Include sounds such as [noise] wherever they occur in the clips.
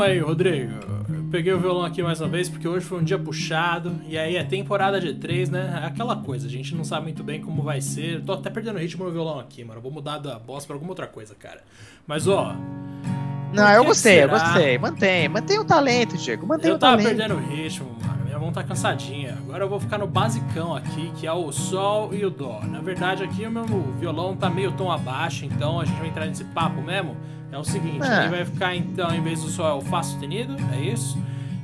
Calma aí, Rodrigo. Eu peguei o violão aqui mais uma vez porque hoje foi um dia puxado. E aí é temporada de três, né? É aquela coisa, a gente não sabe muito bem como vai ser. Tô até perdendo ritmo no violão aqui, mano. Vou mudar da voz pra alguma outra coisa, cara. Mas ó. Não, eu gostei, eu gostei. Mantém, mantém o talento, Diego. Mantém eu o talento. Eu tava perdendo o ritmo, mano. Minha mão tá cansadinha. Agora eu vou ficar no basicão aqui, que é o Sol e o Dó. Na verdade, aqui o meu violão tá meio tom abaixo, então a gente vai entrar nesse papo mesmo. É o seguinte, é. vai ficar então, em vez do Sol é o Fá sustenido, é isso?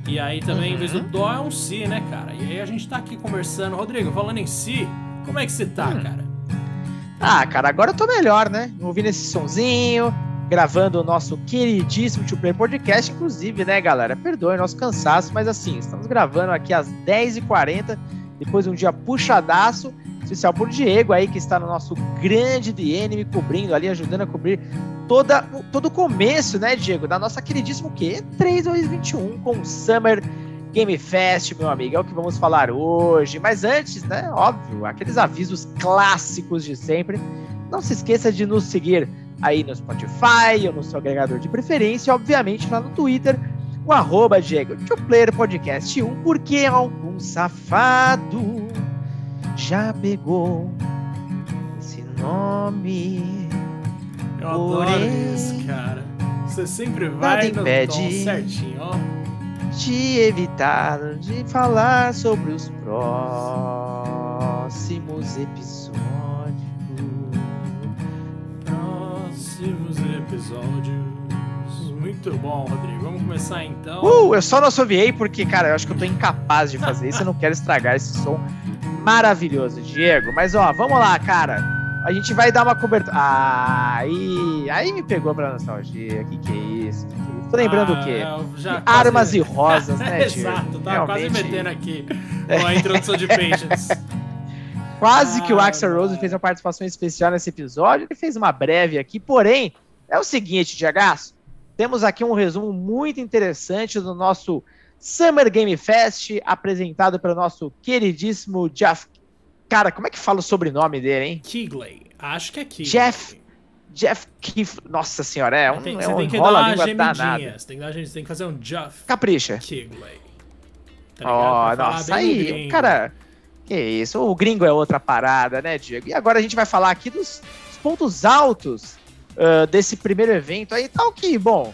E aí também, uhum. em vez do uhum. Dó, é um Si, né, cara? E aí a gente tá aqui conversando. Rodrigo, falando em Si, como é que você tá, hum. cara? Ah, cara, agora eu tô melhor, né? Ouvindo esse sonzinho, gravando o nosso queridíssimo Two Play Podcast, inclusive, né, galera? Perdoe nosso cansaço, mas assim, estamos gravando aqui às 10h40, depois de um dia puxadaço, especial por Diego aí, que está no nosso grande DN, me cobrindo ali, ajudando a cobrir toda, todo o começo, né, Diego, da nossa queridíssima o quê? 3 2021 com o Summer Game Fest, meu amigo, é o que vamos falar hoje. Mas antes, né, óbvio, aqueles avisos clássicos de sempre. Não se esqueça de nos seguir aí no Spotify ou no seu agregador de preferência, obviamente lá no Twitter, o arroba Diego Podcast 1, porque algum safado já pegou esse nome. Eu adoro isso, cara. Você sempre vai no tom certinho, ó. De evitar de falar sobre os próximos episódios. próximos episódios. Muito bom, Rodrigo. Vamos começar então. Uh, eu só não assoviei porque, cara, eu acho que eu tô incapaz de fazer isso. Eu não quero estragar esse som maravilhoso, Diego. Mas, ó, vamos lá, cara. A gente vai dar uma cobertura. Ah, aí, aí me pegou pra nostalgia. Que que é isso? Tô lembrando ah, o quê? Armas quase... e [laughs] rosas, né, [laughs] Diego? Exato, tá Realmente... quase metendo aqui com a introdução de Patience. [laughs] Quase ah, que o Axel Rose fez uma participação especial nesse episódio. Ele fez uma breve aqui, porém, é o seguinte, Diagaço. Temos aqui um resumo muito interessante do nosso Summer Game Fest, apresentado pelo nosso queridíssimo Jeff. Cara, como é que fala o sobrenome dele, hein? Kigley. Acho que é Kigley. Jeff. Jeff Kif... Nossa senhora, é um, tem, é um tem que dar uma gemidinha. Você tem que, dar, tem que fazer um Jeff. Capricha. Kigley. Tá oh, nossa, aí, cara. Que isso, o gringo é outra parada, né, Diego? E agora a gente vai falar aqui dos, dos pontos altos uh, desse primeiro evento aí, tal que, bom,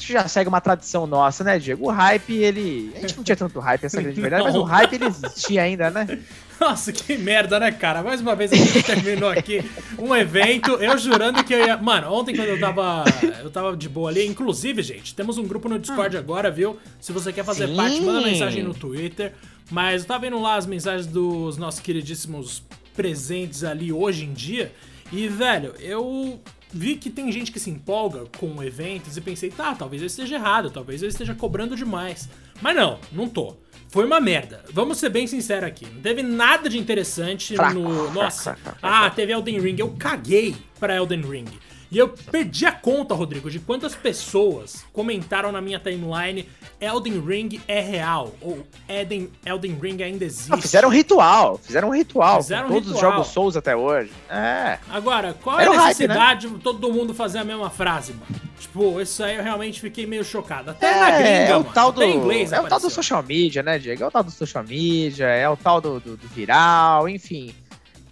já segue uma tradição nossa, né, Diego? O hype, ele. A gente não tinha tanto hype, essa grande verdade, mas o hype ele existia ainda, né? Nossa, que merda, né, cara? Mais uma vez a gente terminou aqui um evento, eu jurando que eu ia. Mano, ontem quando eu tava. Eu tava de boa ali. Inclusive, gente, temos um grupo no Discord ah. agora, viu? Se você quer fazer Sim. parte, manda mensagem no Twitter. Mas eu tava vendo lá as mensagens dos nossos queridíssimos presentes ali hoje em dia. E, velho, eu vi que tem gente que se empolga com eventos e pensei, tá, talvez eu esteja errado, talvez eu esteja cobrando demais. Mas não, não tô. Foi uma merda. Vamos ser bem sinceros aqui. Não teve nada de interessante no. Nossa. Ah, teve Elden Ring. Eu caguei pra Elden Ring. E eu perdi a conta, Rodrigo, de quantas pessoas comentaram na minha timeline Elden Ring é real, ou Elden, Elden Ring ainda existe. Ah, fizeram um ritual, fizeram um ritual fizeram um todos ritual. os jogos Souls até hoje. É. Agora, qual é a necessidade hype, né? de todo mundo fazer a mesma frase, mano? Tipo, isso aí eu realmente fiquei meio chocado. Até é, na gringa, é o mano. tal do, inglês, É o tal do social media, né, Diego? É o tal do social media, é o tal do, do, do viral, enfim.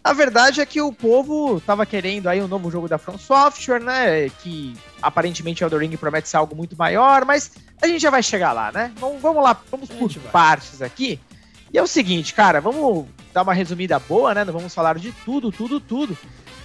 A verdade é que o povo tava querendo aí um novo jogo da From Software, né? Que aparentemente Elden Ring promete ser algo muito maior, mas a gente já vai chegar lá, né? Vamos, vamos lá, vamos por partes aqui. E é o seguinte, cara, vamos dar uma resumida boa, né? Não vamos falar de tudo, tudo, tudo.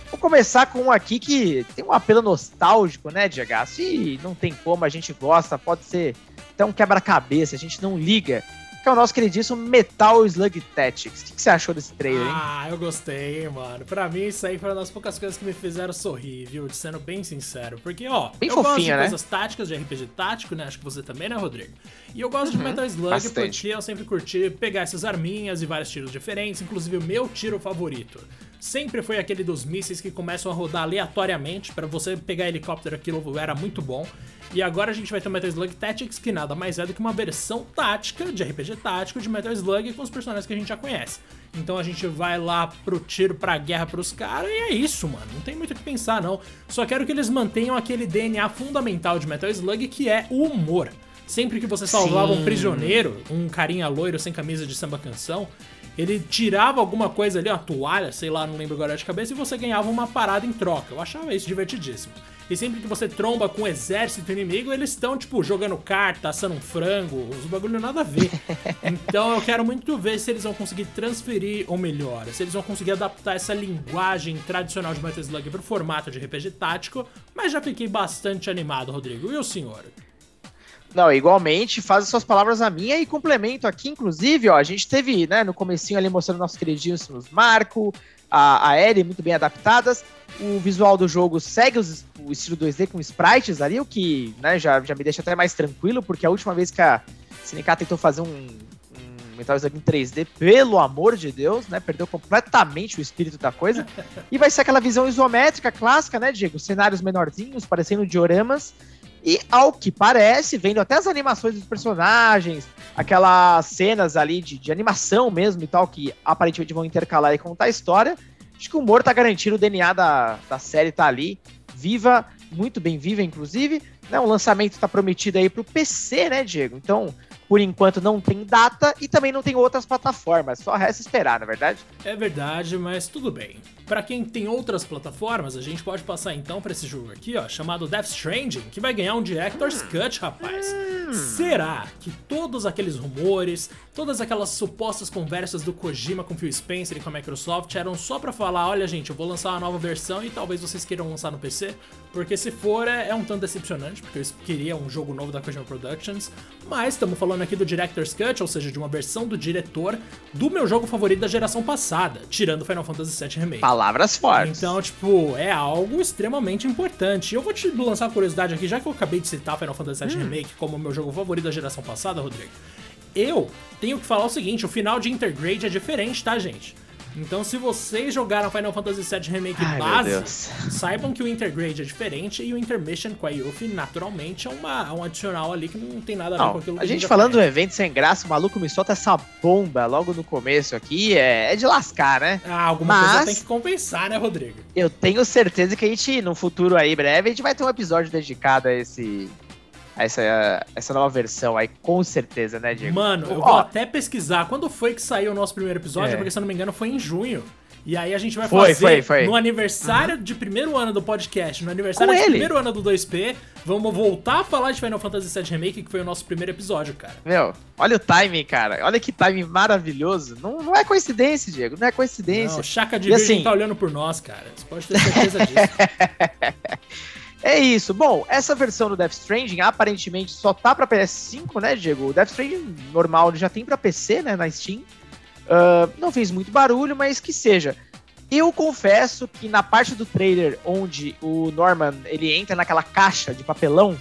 Vou começar com um aqui que tem um apelo nostálgico, né, Diego? Se não tem como, a gente gosta, pode ser até um quebra-cabeça, a gente não liga que é o nosso queridíssimo Metal Slug Tactics. O que, que, você achou desse trailer, hein? Ah, eu gostei, mano. Pra mim, isso aí foi uma das poucas coisas que me fizeram sorrir, viu? Sendo bem sincero. Porque, ó, bem eu fofinho, gosto de né? coisas táticas, de RPG tático, né? Acho que você também, né, Rodrigo? E eu gosto uhum, de Metal Slug bastante. porque eu sempre curti pegar essas arminhas e vários tiros diferentes, inclusive o meu tiro favorito sempre foi aquele dos mísseis que começam a rodar aleatoriamente para você pegar helicóptero, aquilo era muito bom. E agora a gente vai ter o Metal Slug Tactics, que nada mais é do que uma versão tática de RPG tático de Metal Slug com os personagens que a gente já conhece. Então a gente vai lá pro tiro, pra guerra pros caras e é isso, mano. Não tem muito o que pensar, não. Só quero que eles mantenham aquele DNA fundamental de Metal Slug que é o humor. Sempre que você salvava Sim. um prisioneiro, um carinha loiro sem camisa de samba canção, ele tirava alguma coisa ali, uma toalha, sei lá, não lembro agora de cabeça, e você ganhava uma parada em troca. Eu achava isso divertidíssimo. E sempre que você tromba com um exército inimigo, eles estão, tipo, jogando carta, assando um frango, os bagulho nada a ver. [laughs] então eu quero muito ver se eles vão conseguir transferir, ou melhor, se eles vão conseguir adaptar essa linguagem tradicional de Metal Slug pro formato de RPG tático, mas já fiquei bastante animado, Rodrigo. E o senhor? Não, igualmente, faz as suas palavras a minha e complemento aqui, inclusive, ó, a gente teve, né, no comecinho ali mostrando nossos queridíssimos Marco, a, a Ellie muito bem adaptadas, o visual do jogo segue os, o estilo 2D com sprites ali, o que, né, já, já me deixa até mais tranquilo, porque a última vez que a SNK tentou fazer um, um Metal Slug em 3D, pelo amor de Deus, né, perdeu completamente o espírito da coisa, [laughs] e vai ser aquela visão isométrica clássica, né, Diego, cenários menorzinhos, parecendo dioramas, e ao que parece, vendo até as animações dos personagens, aquelas cenas ali de, de animação mesmo e tal, que aparentemente vão intercalar e contar a história, acho que o humor tá garantido, o DNA da, da série tá ali, viva, muito bem viva, inclusive. Né, o lançamento está prometido aí pro PC, né, Diego? Então, por enquanto não tem data e também não tem outras plataformas, só resta esperar, na é verdade? É verdade, mas tudo bem. Para quem tem outras plataformas, a gente pode passar então para esse jogo aqui, ó, chamado Death Stranding, que vai ganhar um Director's Cut, rapaz. Hum. Será que todos aqueles rumores, todas aquelas supostas conversas do Kojima com Phil Spencer e com a Microsoft eram só para falar, olha gente, eu vou lançar uma nova versão e talvez vocês queiram lançar no PC? Porque se for, é, é um tanto decepcionante, porque eu queria um jogo novo da Kojima Productions, mas estamos falando aqui do Director's Cut, ou seja, de uma versão do diretor do meu jogo favorito da geração passada, tirando Final Fantasy VII Remake. Palavras fortes. Então, tipo, é algo extremamente importante. Eu vou te lançar uma curiosidade aqui, já que eu acabei de citar Final Fantasy VII hum. Remake como meu jogo favorito da geração passada, Rodrigo. Eu tenho que falar o seguinte, o final de Intergrade é diferente, tá, gente? Então, se vocês jogaram Final Fantasy VII Remake Ai, base, saibam que o Intergrade é diferente e o Intermission com a Yuffie, naturalmente, é uma, um adicional ali que não tem nada a ver não, com aquilo que a gente falando do evento sem graça, o maluco me solta essa bomba logo no começo aqui, é, é de lascar, né? Ah, alguma Mas, coisa tem que compensar, né, Rodrigo? Eu tenho certeza que a gente, no futuro aí, breve, a gente vai ter um episódio dedicado a esse, essa, essa nova versão aí, com certeza, né, Diego? Mano, eu vou até pesquisar quando foi que saiu o nosso primeiro episódio, é. porque se eu não me engano foi em junho. E aí a gente vai foi, fazer foi, foi. no aniversário uhum. de primeiro ano do podcast, no aniversário Com de ele. primeiro ano do 2P, vamos voltar a falar de Final Fantasy VII Remake, que foi o nosso primeiro episódio, cara. Meu, olha o timing, cara. Olha que timing maravilhoso. Não, não é coincidência, Diego, não é coincidência. Não, o Chaka de e Virgem assim... tá olhando por nós, cara. Você pode ter certeza disso. [laughs] É isso. Bom, essa versão do Death Stranding aparentemente só tá pra PS5, né, Diego? O Death Stranding normal já tem pra PC, né, na Steam. Uh, não fez muito barulho, mas que seja. Eu confesso que na parte do trailer onde o Norman ele entra naquela caixa de papelão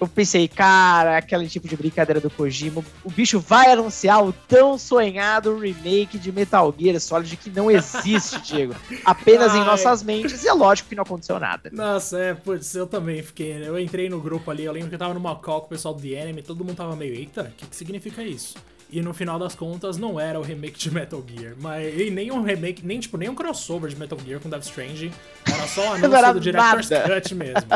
eu pensei, cara, aquele tipo de brincadeira do Kojima, o bicho vai anunciar o tão sonhado remake de Metal Gear Solid que não existe, [laughs] Diego. Apenas Ai. em nossas mentes, e é lógico que não aconteceu nada. Nossa, é, putz, eu também fiquei, eu entrei no grupo ali, eu lembro que eu tava numa call com o pessoal do The Enemy, todo mundo tava meio, eita, o que, que significa isso? E no final das contas não era o remake de Metal Gear, mas e nem um remake, nem tipo, nem um crossover de Metal Gear com Death Stranding, era só o [laughs] anúncio do Director's nada. Cut mesmo.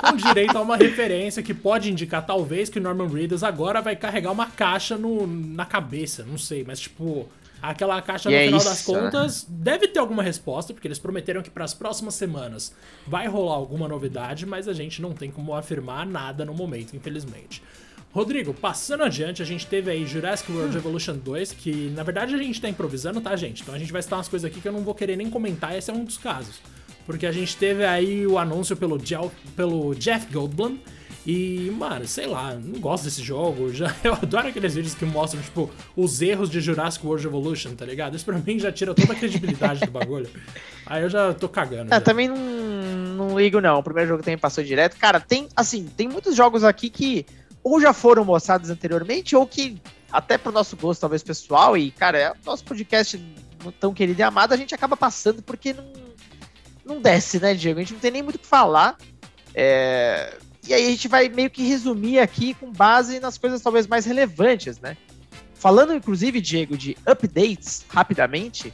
com direito a uma referência que pode indicar talvez que o Norman Reedus agora vai carregar uma caixa no, na cabeça, não sei, mas tipo, aquela caixa e no é final isso, das contas né? deve ter alguma resposta, porque eles prometeram que para as próximas semanas vai rolar alguma novidade, mas a gente não tem como afirmar nada no momento, infelizmente. Rodrigo, passando adiante, a gente teve aí Jurassic World hum. Evolution 2, que na verdade a gente tá improvisando, tá, gente? Então a gente vai citar umas coisas aqui que eu não vou querer nem comentar, esse é um dos casos. Porque a gente teve aí o anúncio pelo, pelo Jeff Goldblum, e, mano, sei lá, não gosto desse jogo. [laughs] Já, eu adoro aqueles vídeos que mostram, tipo, os erros de Jurassic World Evolution, tá ligado? Isso pra mim já tira toda a credibilidade do bagulho. [laughs] Aí eu já tô cagando. É, também não, não ligo, não. O primeiro jogo também passou direto. Cara, tem, assim, tem muitos jogos aqui que ou já foram mostrados anteriormente, ou que, até pro nosso gosto, talvez pessoal, e, cara, é o nosso podcast tão querido e amado, a gente acaba passando porque não, não desce, né, Diego? A gente não tem nem muito o que falar. É... E aí a gente vai meio que resumir aqui com base nas coisas talvez mais relevantes, né? Falando, inclusive, Diego, de updates, rapidamente,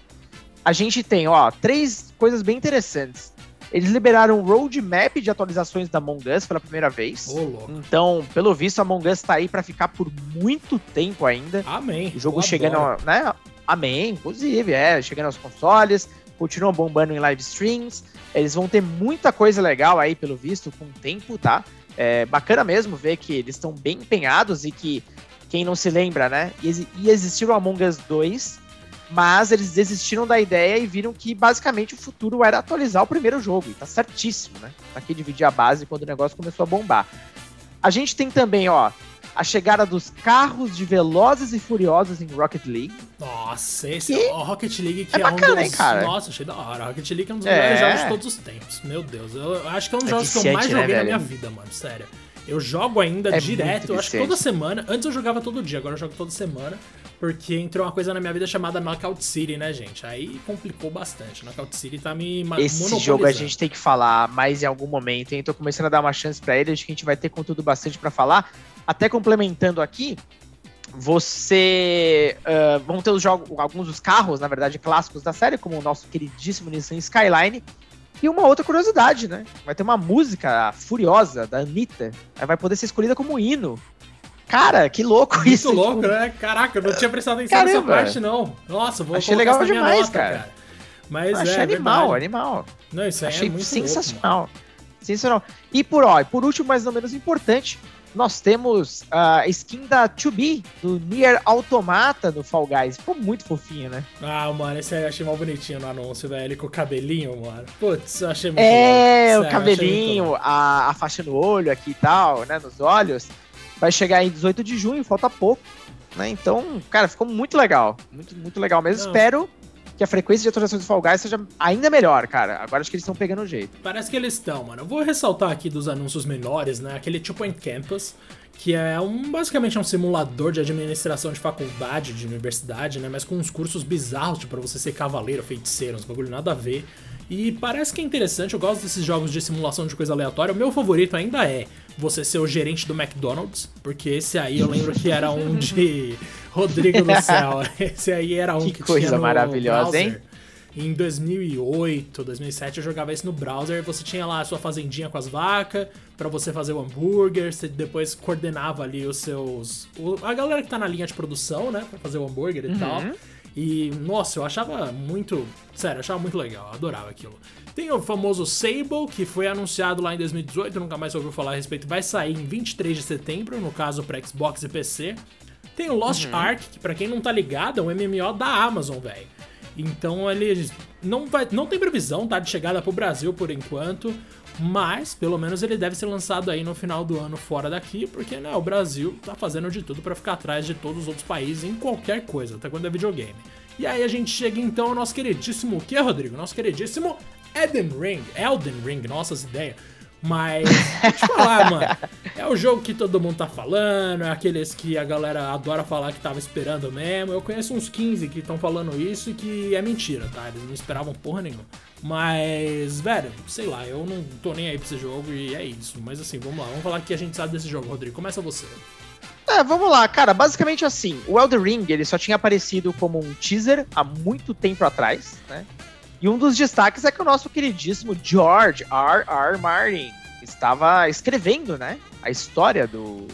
a gente tem, ó, três coisas bem interessantes. Eles liberaram um roadmap de atualizações da Among Us pela primeira vez. Ô, então, pelo visto, a Among Us tá aí para ficar por muito tempo ainda. Amém. O jogo chegando, né? Amém, inclusive, é, chegando aos consoles, continua bombando em live streams. Eles vão ter muita coisa legal aí, pelo visto, com o tempo, tá? É bacana mesmo ver que eles estão bem empenhados e que, quem não se lembra, né? Ia existir o Among Us 2, mas eles desistiram da ideia e viram que basicamente o futuro era atualizar o primeiro jogo. E tá certíssimo, né? Aqui dividir a base quando o negócio começou a bombar. A gente tem também, ó, a chegada dos carros de Velozes e Furiosos em Rocket League. Nossa, esse é o Rocket League que é, é bacana, um dos... hein, cara? Nossa, achei da hora. Rocket League é um dos é. melhores jogos de todos os tempos. Meu Deus, eu acho que é um dos é jogos que eu mais né, joguei né, na minha vida, mano, sério. Eu jogo ainda é direto, eu acho que toda semana. Antes eu jogava todo dia, agora eu jogo toda semana. Porque entrou uma coisa na minha vida chamada Knockout City, né, gente? Aí complicou bastante. Knockout City tá me Esse jogo a gente tem que falar mais em algum momento, hein? Tô começando a dar uma chance para ele, acho que a gente vai ter conteúdo bastante para falar. Até complementando aqui, você. Uh, vão ter os jogos, alguns dos carros, na verdade, clássicos da série, como o nosso queridíssimo Nissan Skyline. E uma outra curiosidade, né? Vai ter uma música furiosa da Anitta. Ela vai poder ser escolhida como hino. Cara, que louco Muito isso. Muito louco, tipo... né? Caraca, eu não tinha prestado atenção Caramba. nessa parte, não. Nossa, vou Achei legal demais, nota, cara. cara. Mas Achei é, animal, verdade. animal. Não, isso aí Achei é muito sensacional. Louco, sensacional. E por, ó, por último, mas não menos importante, nós temos a skin da 2B, do Nier Automata no Fall Guys. Ficou muito fofinho, né? Ah, mano, esse aí eu achei mal bonitinho no anúncio, velho. Ele com o cabelinho, mano. Putz, eu achei muito É, Sério, o cabelinho, a, a faixa no olho aqui e tal, né? Nos olhos. Vai chegar em 18 de junho, falta pouco. Né? Então, cara, ficou muito legal. Muito, muito legal mesmo. Não. Espero que a frequência de atualizações do Fall Guys seja ainda melhor, cara. Agora acho que eles estão pegando o jeito. Parece que eles estão, mano. Eu vou ressaltar aqui dos anúncios menores, né? Aquele Two Point Campus, que é um basicamente é um simulador de administração de faculdade, de universidade, né? Mas com uns cursos bizarros, tipo, pra você ser cavaleiro, feiticeiro, uns bagulho nada a ver. E parece que é interessante, eu gosto desses jogos de simulação de coisa aleatória. O meu favorito ainda é você ser o gerente do McDonald's, porque esse aí eu lembro que era um de [laughs] Rodrigo do Céu. Esse aí era um que, que coisa tinha no maravilhosa, browser. hein? Em 2008, 2007 eu jogava isso no browser. Você tinha lá a sua fazendinha com as vacas para você fazer o hambúrguer. Você depois coordenava ali os seus, a galera que tá na linha de produção, né, para fazer o hambúrguer e uhum. tal. E, nossa, eu achava muito. Sério, eu achava muito legal, eu adorava aquilo. Tem o famoso Sable, que foi anunciado lá em 2018, nunca mais ouviu falar a respeito. Vai sair em 23 de setembro, no caso para Xbox e PC. Tem o Lost uhum. Ark, que pra quem não tá ligado, é um MMO da Amazon, velho. Então ele não, vai, não tem previsão tá, de chegada pro Brasil por enquanto, mas pelo menos ele deve ser lançado aí no final do ano fora daqui, porque né, o Brasil tá fazendo de tudo para ficar atrás de todos os outros países em qualquer coisa, até quando é videogame. E aí a gente chega então ao nosso queridíssimo, o que, Rodrigo? Nosso queridíssimo Elden Ring, Elden Ring, nossas ideias. Mas, vou te falar, mano. É o jogo que todo mundo tá falando, é aqueles que a galera adora falar que tava esperando mesmo. Eu conheço uns 15 que estão falando isso e que é mentira, tá? Eles não esperavam porra nenhuma. Mas, velho, sei lá, eu não tô nem aí pra esse jogo e é isso. Mas assim, vamos lá, vamos falar que a gente sabe desse jogo, Rodrigo. Começa você. É, vamos lá, cara. Basicamente assim, o Elder Ring ele só tinha aparecido como um teaser há muito tempo atrás, né? E um dos destaques é que o nosso queridíssimo George R. R. Martin estava escrevendo, né? A história do,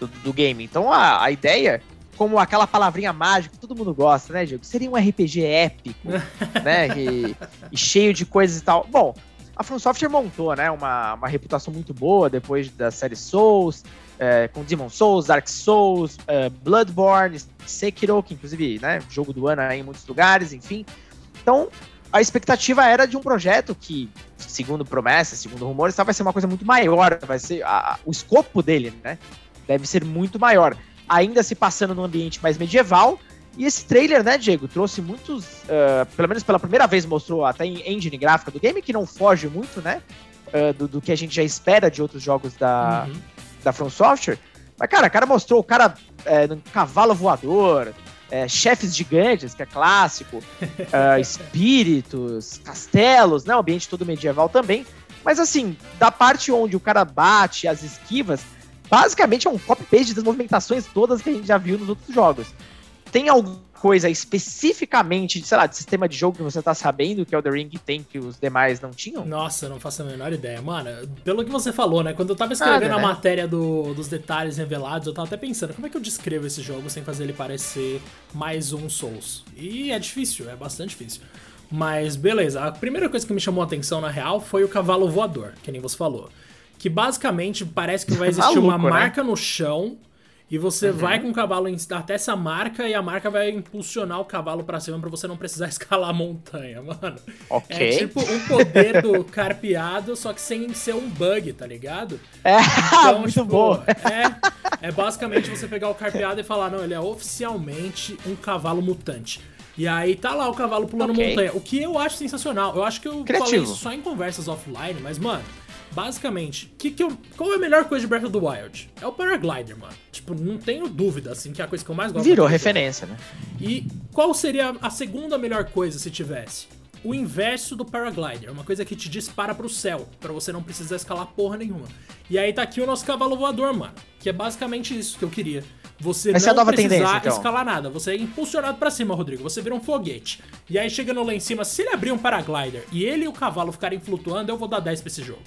do, do game. Então a, a ideia, como aquela palavrinha mágica que todo mundo gosta, né, Diego? Seria um RPG épico, [laughs] né? E, e, cheio de coisas e tal. Bom, a From Software montou, né? Uma, uma reputação muito boa depois da série Souls, é, com Demon Souls, Dark Souls, uh, Bloodborne, Sekiro, que inclusive, né? Jogo do ano aí em muitos lugares, enfim. Então, a expectativa era de um projeto que, segundo promessas, segundo rumores, vai ser uma coisa muito maior, vai ser a, o escopo dele, né? Deve ser muito maior. Ainda se passando num ambiente mais medieval. E esse trailer, né, Diego, trouxe muitos, uh, pelo menos pela primeira vez mostrou até em engine gráfica do game, que não foge muito, né, uh, do, do, que a gente já espera de outros jogos da, uhum. da From Software. Mas, cara, o cara mostrou o cara é, cavalo voador, é, chefes gigantes, que é clássico, uh, [laughs] espíritos, castelos, né? O ambiente todo medieval também. Mas assim, da parte onde o cara bate as esquivas, basicamente é um copy-paste das movimentações todas que a gente já viu nos outros jogos. tem alguma coisa especificamente, sei lá, de sistema de jogo que você tá sabendo que o The Ring tem que os demais não tinham? Nossa, eu não faço a menor ideia. Mano, pelo que você falou, né? Quando eu tava escrevendo Nada, a né? matéria do, dos detalhes revelados, eu tava até pensando, como é que eu descrevo esse jogo sem fazer ele parecer mais um Souls? E é difícil, é bastante difícil. Mas beleza, a primeira coisa que me chamou a atenção na real foi o cavalo voador, que nem você falou. Que basicamente parece que vai [laughs] existir Maluco, uma né? marca no chão e você uhum. vai com o cavalo até essa marca e a marca vai impulsionar o cavalo para cima para você não precisar [laughs] escalar a montanha, mano. Ok. É tipo um poder do [laughs] carpeado, só que sem ser um bug, tá ligado? É, [laughs] então, muito tipo, bom. É, é basicamente você pegar o carpeado e falar, não, ele é oficialmente um cavalo mutante. E aí tá lá o cavalo pulando okay. montanha. O que eu acho sensacional. Eu acho que eu Criativo. falei isso só em conversas offline, mas, mano, basicamente, que que eu, qual é a melhor coisa de Breath of the Wild? É o paraglider, mano. Tipo, não tenho dúvida, assim, que é a coisa que eu mais gosto. Virou referência, né? E qual seria a segunda melhor coisa se tivesse? O inverso do paraglider, uma coisa que te dispara pro céu, para você não precisar escalar porra nenhuma. E aí tá aqui o nosso cavalo voador, mano, que é basicamente isso que eu queria. Você Essa não é precisar então. escalar nada. Você é impulsionado para cima, Rodrigo. Você vira um foguete. E aí, chegando lá em cima, se ele abrir um paraglider e ele e o cavalo ficarem flutuando, eu vou dar 10 pra esse jogo.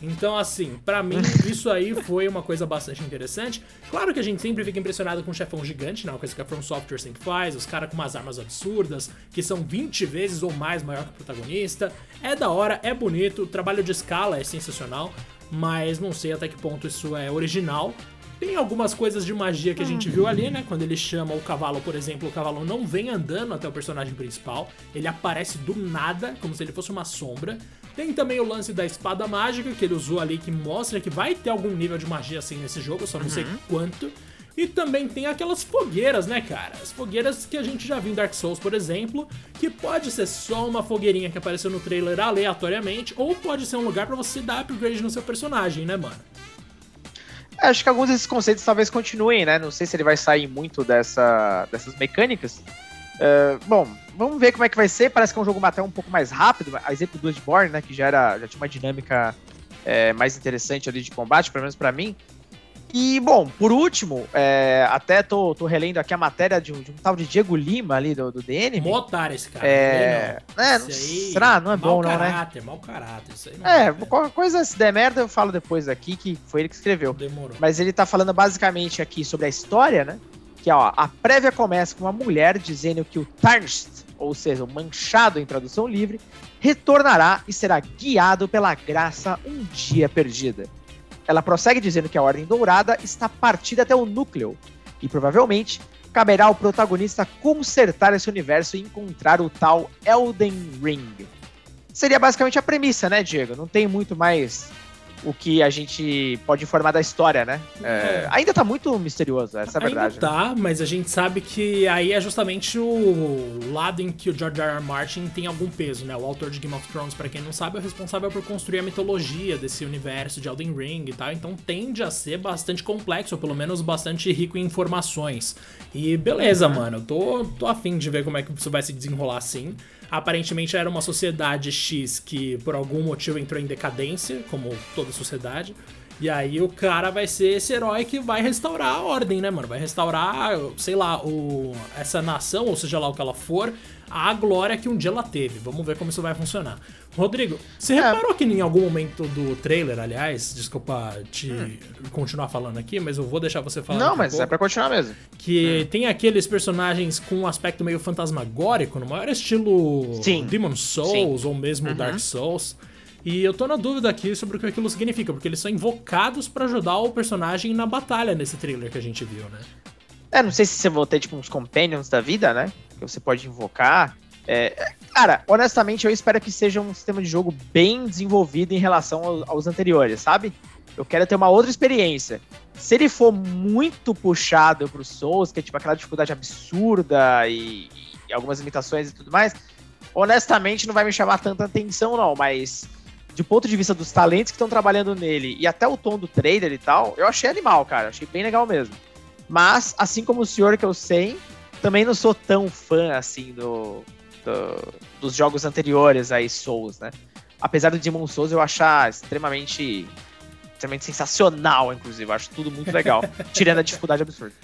Então, assim, para mim, isso aí foi uma coisa bastante interessante. Claro que a gente sempre fica impressionado com um chefão gigante, né? Uma coisa que a From Software sempre faz, os caras com umas armas absurdas, que são 20 vezes ou mais maior que o protagonista. É da hora, é bonito, o trabalho de escala é sensacional, mas não sei até que ponto isso é original. Tem algumas coisas de magia que a gente viu ali, né? Quando ele chama o cavalo, por exemplo, o cavalo não vem andando até o personagem principal, ele aparece do nada, como se ele fosse uma sombra. Tem também o lance da espada mágica que ele usou ali, que mostra que vai ter algum nível de magia assim nesse jogo, só não uhum. sei quanto. E também tem aquelas fogueiras, né, cara? As fogueiras que a gente já viu em Dark Souls, por exemplo, que pode ser só uma fogueirinha que apareceu no trailer aleatoriamente, ou pode ser um lugar para você dar upgrade no seu personagem, né, mano? É, acho que alguns desses conceitos talvez continuem, né? Não sei se ele vai sair muito dessa, dessas mecânicas. Uh, bom, vamos ver como é que vai ser. Parece que é um jogo até um pouco mais rápido. A exemplo do Bloodborne, né? Que já, era, já tinha uma dinâmica é, mais interessante ali de combate, pelo menos para mim. E, bom, por último, é, até tô, tô relendo aqui a matéria de um, de um, tal de Diego Lima ali do, do DN. Mó otário esse cara. É, é não, será? Não é bom, caráter, não, né? Caráter, mau caráter, isso aí não é. É, qualquer coisa, se der merda, eu falo depois aqui, que foi ele que escreveu. Demorou. Mas ele tá falando basicamente aqui sobre a história, né? Ó, a prévia começa com uma mulher dizendo que o Tarnst, ou seja, o manchado em tradução livre, retornará e será guiado pela graça um dia perdida. Ela prossegue dizendo que a Ordem Dourada está partida até o núcleo e provavelmente caberá ao protagonista consertar esse universo e encontrar o tal Elden Ring. Seria basicamente a premissa, né, Diego? Não tem muito mais o que a gente pode informar da história, né? É, é. ainda tá muito misterioso, essa é a verdade. Ainda tá, né? mas a gente sabe que aí é justamente o lado em que o George R. R. Martin tem algum peso, né? O autor de Game of Thrones, para quem não sabe, é o responsável por construir a mitologia desse universo de Elden Ring e tal, então tende a ser bastante complexo, ou pelo menos bastante rico em informações. E beleza, uhum. mano, tô, tô afim de ver como é que isso vai se desenrolar assim. Aparentemente era uma sociedade X que por algum motivo entrou em decadência, como toda sociedade. E aí o cara vai ser esse herói que vai restaurar a ordem, né, mano? Vai restaurar, sei lá, o, essa nação, ou seja lá o que ela for, a glória que um dia ela teve. Vamos ver como isso vai funcionar. Rodrigo, você é. reparou que em algum momento do trailer, aliás, desculpa te hum. continuar falando aqui, mas eu vou deixar você falar. Não, mas um é pra continuar mesmo. Que hum. tem aqueles personagens com um aspecto meio fantasmagórico, no maior estilo Sim. Demon Souls Sim. ou mesmo uhum. Dark Souls. E eu tô na dúvida aqui sobre o que aquilo significa, porque eles são invocados para ajudar o personagem na batalha nesse trailer que a gente viu, né? É, não sei se você vai ter, tipo, uns companions da vida, né? Que você pode invocar. É, cara, honestamente, eu espero que seja um sistema de jogo bem desenvolvido em relação aos, aos anteriores, sabe? Eu quero ter uma outra experiência. Se ele for muito puxado pro Souls, que é tipo aquela dificuldade absurda e, e algumas limitações e tudo mais, honestamente não vai me chamar tanta atenção, não. Mas de ponto de vista dos talentos que estão trabalhando nele e até o tom do trailer e tal, eu achei animal, cara. Achei bem legal mesmo. Mas, assim como o senhor que eu sei, também não sou tão fã assim do, do dos jogos anteriores aí, Souls, né? Apesar do Demon Souls eu achar extremamente, extremamente sensacional, inclusive. Eu acho tudo muito legal, [laughs] tirando a dificuldade absurda.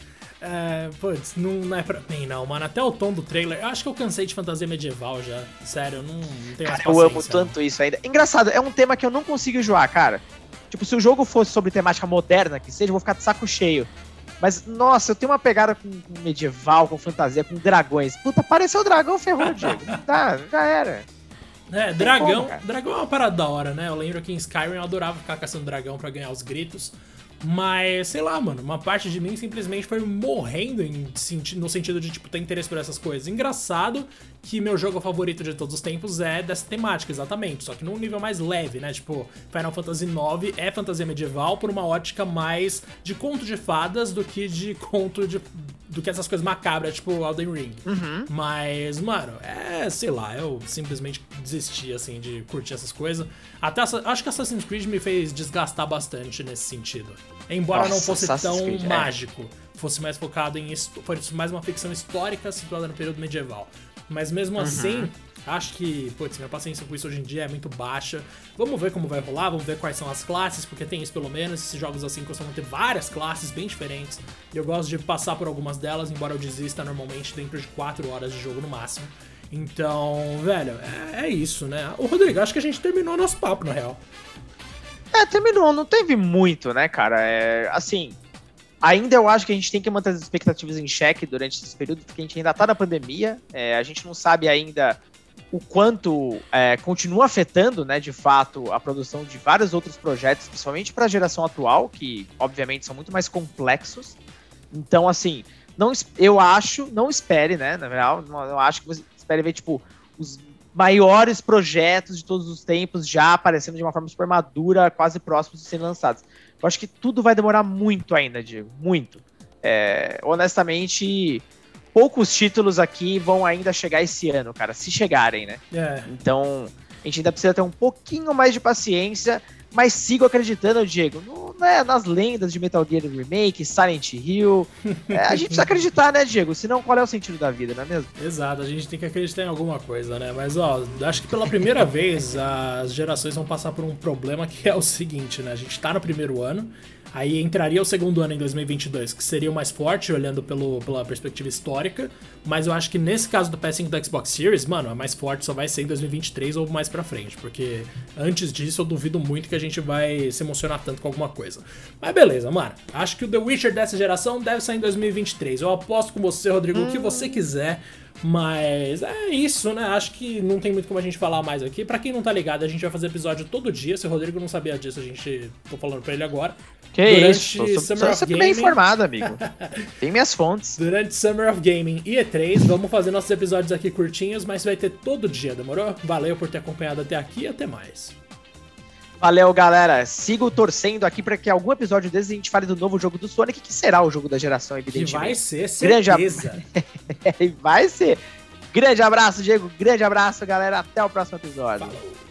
É, putz, não, não é pra mim não, mano. Até o tom do trailer, eu acho que eu cansei de fantasia medieval já. Sério, eu não, não tenho Cara, eu amo tanto isso ainda. Engraçado, é um tema que eu não consigo enjoar, cara. Tipo, se o jogo fosse sobre temática moderna, que seja, eu vou ficar de saco cheio. Mas, nossa, eu tenho uma pegada com, com medieval, com fantasia, com dragões. Puta, apareceu o dragão, ferrou, [laughs] Diego. Tá, já era. É, dragão, como, dragão é uma parada da hora, né? Eu lembro que em Skyrim eu adorava ficar caçando dragão para ganhar os gritos. Mas, sei lá, mano, uma parte de mim simplesmente foi morrendo em, no sentido de, tipo, ter interesse por essas coisas. Engraçado que meu jogo favorito de todos os tempos é dessa temática, exatamente. Só que num nível mais leve, né? Tipo, Final Fantasy IX é fantasia medieval por uma ótica mais de conto de fadas do que de conto de. do que essas coisas macabras, tipo Elden Ring. Uhum. Mas, mano, é, sei lá, eu simplesmente desisti, assim, de curtir essas coisas. Até acho que Assassin's Creed me fez desgastar bastante nesse sentido. Embora Nossa, não fosse Assassin's tão Creed, é. mágico, é. fosse mais focado em. fosse mais uma ficção histórica situada no período medieval. Mas mesmo uhum. assim, acho que, putz, minha paciência com isso hoje em dia é muito baixa. Vamos ver como vai rolar, vamos ver quais são as classes, porque tem isso pelo menos. Esses jogos assim costumam ter várias classes bem diferentes. E eu gosto de passar por algumas delas, embora eu desista normalmente dentro de 4 horas de jogo no máximo. Então, velho, é, é isso, né? O Rodrigo, acho que a gente terminou nosso papo, na real. É, terminou, não teve muito, né, cara? É, assim, ainda eu acho que a gente tem que manter as expectativas em xeque durante esse período, porque a gente ainda tá na pandemia, é, a gente não sabe ainda o quanto é, continua afetando, né, de fato, a produção de vários outros projetos, principalmente para a geração atual, que obviamente são muito mais complexos. Então, assim, não, eu acho, não espere, né, na real, eu acho que você espere ver, tipo, os maiores projetos de todos os tempos já aparecendo de uma forma super madura, quase próximos de serem lançados. Eu acho que tudo vai demorar muito ainda, Diego. Muito. É, honestamente, poucos títulos aqui vão ainda chegar esse ano, cara. Se chegarem, né? É. Então, a gente ainda precisa ter um pouquinho mais de paciência, mas sigo acreditando, Diego, no, né, nas lendas de Metal Gear Remake, Silent Hill. É, a gente precisa acreditar, né, Diego? Senão, qual é o sentido da vida, não é mesmo? Exato, a gente tem que acreditar em alguma coisa, né? Mas, ó, acho que pela primeira [laughs] vez as gerações vão passar por um problema que é o seguinte, né? A gente tá no primeiro ano, Aí entraria o segundo ano em 2022, que seria o mais forte, olhando pelo, pela perspectiva histórica. Mas eu acho que nesse caso do PS5 do Xbox Series, mano, a mais forte só vai ser em 2023 ou mais pra frente. Porque antes disso eu duvido muito que a gente vai se emocionar tanto com alguma coisa. Mas beleza, mano. Acho que o The Witcher dessa geração deve sair em 2023. Eu aposto com você, Rodrigo, hum. o que você quiser. Mas é isso, né? Acho que não tem muito como a gente falar mais aqui. Para quem não tá ligado, a gente vai fazer episódio todo dia. Se o Rodrigo não sabia disso, a gente tô falando para ele agora. Que Durante isso? Summer of Gaming. bem informado, amigo. [laughs] tem minhas fontes. Durante Summer of Gaming e E3, vamos fazer nossos episódios aqui curtinhos, mas vai ter todo dia, demorou? Valeu por ter acompanhado até aqui e até mais. Valeu, galera. Sigo torcendo aqui para que algum episódio desses a gente fale do novo jogo do Sonic, que será o jogo da geração, evidentemente. Que vai ser, certeza. Grande [laughs] vai ser. Grande abraço, Diego. Grande abraço, galera. Até o próximo episódio. Falou.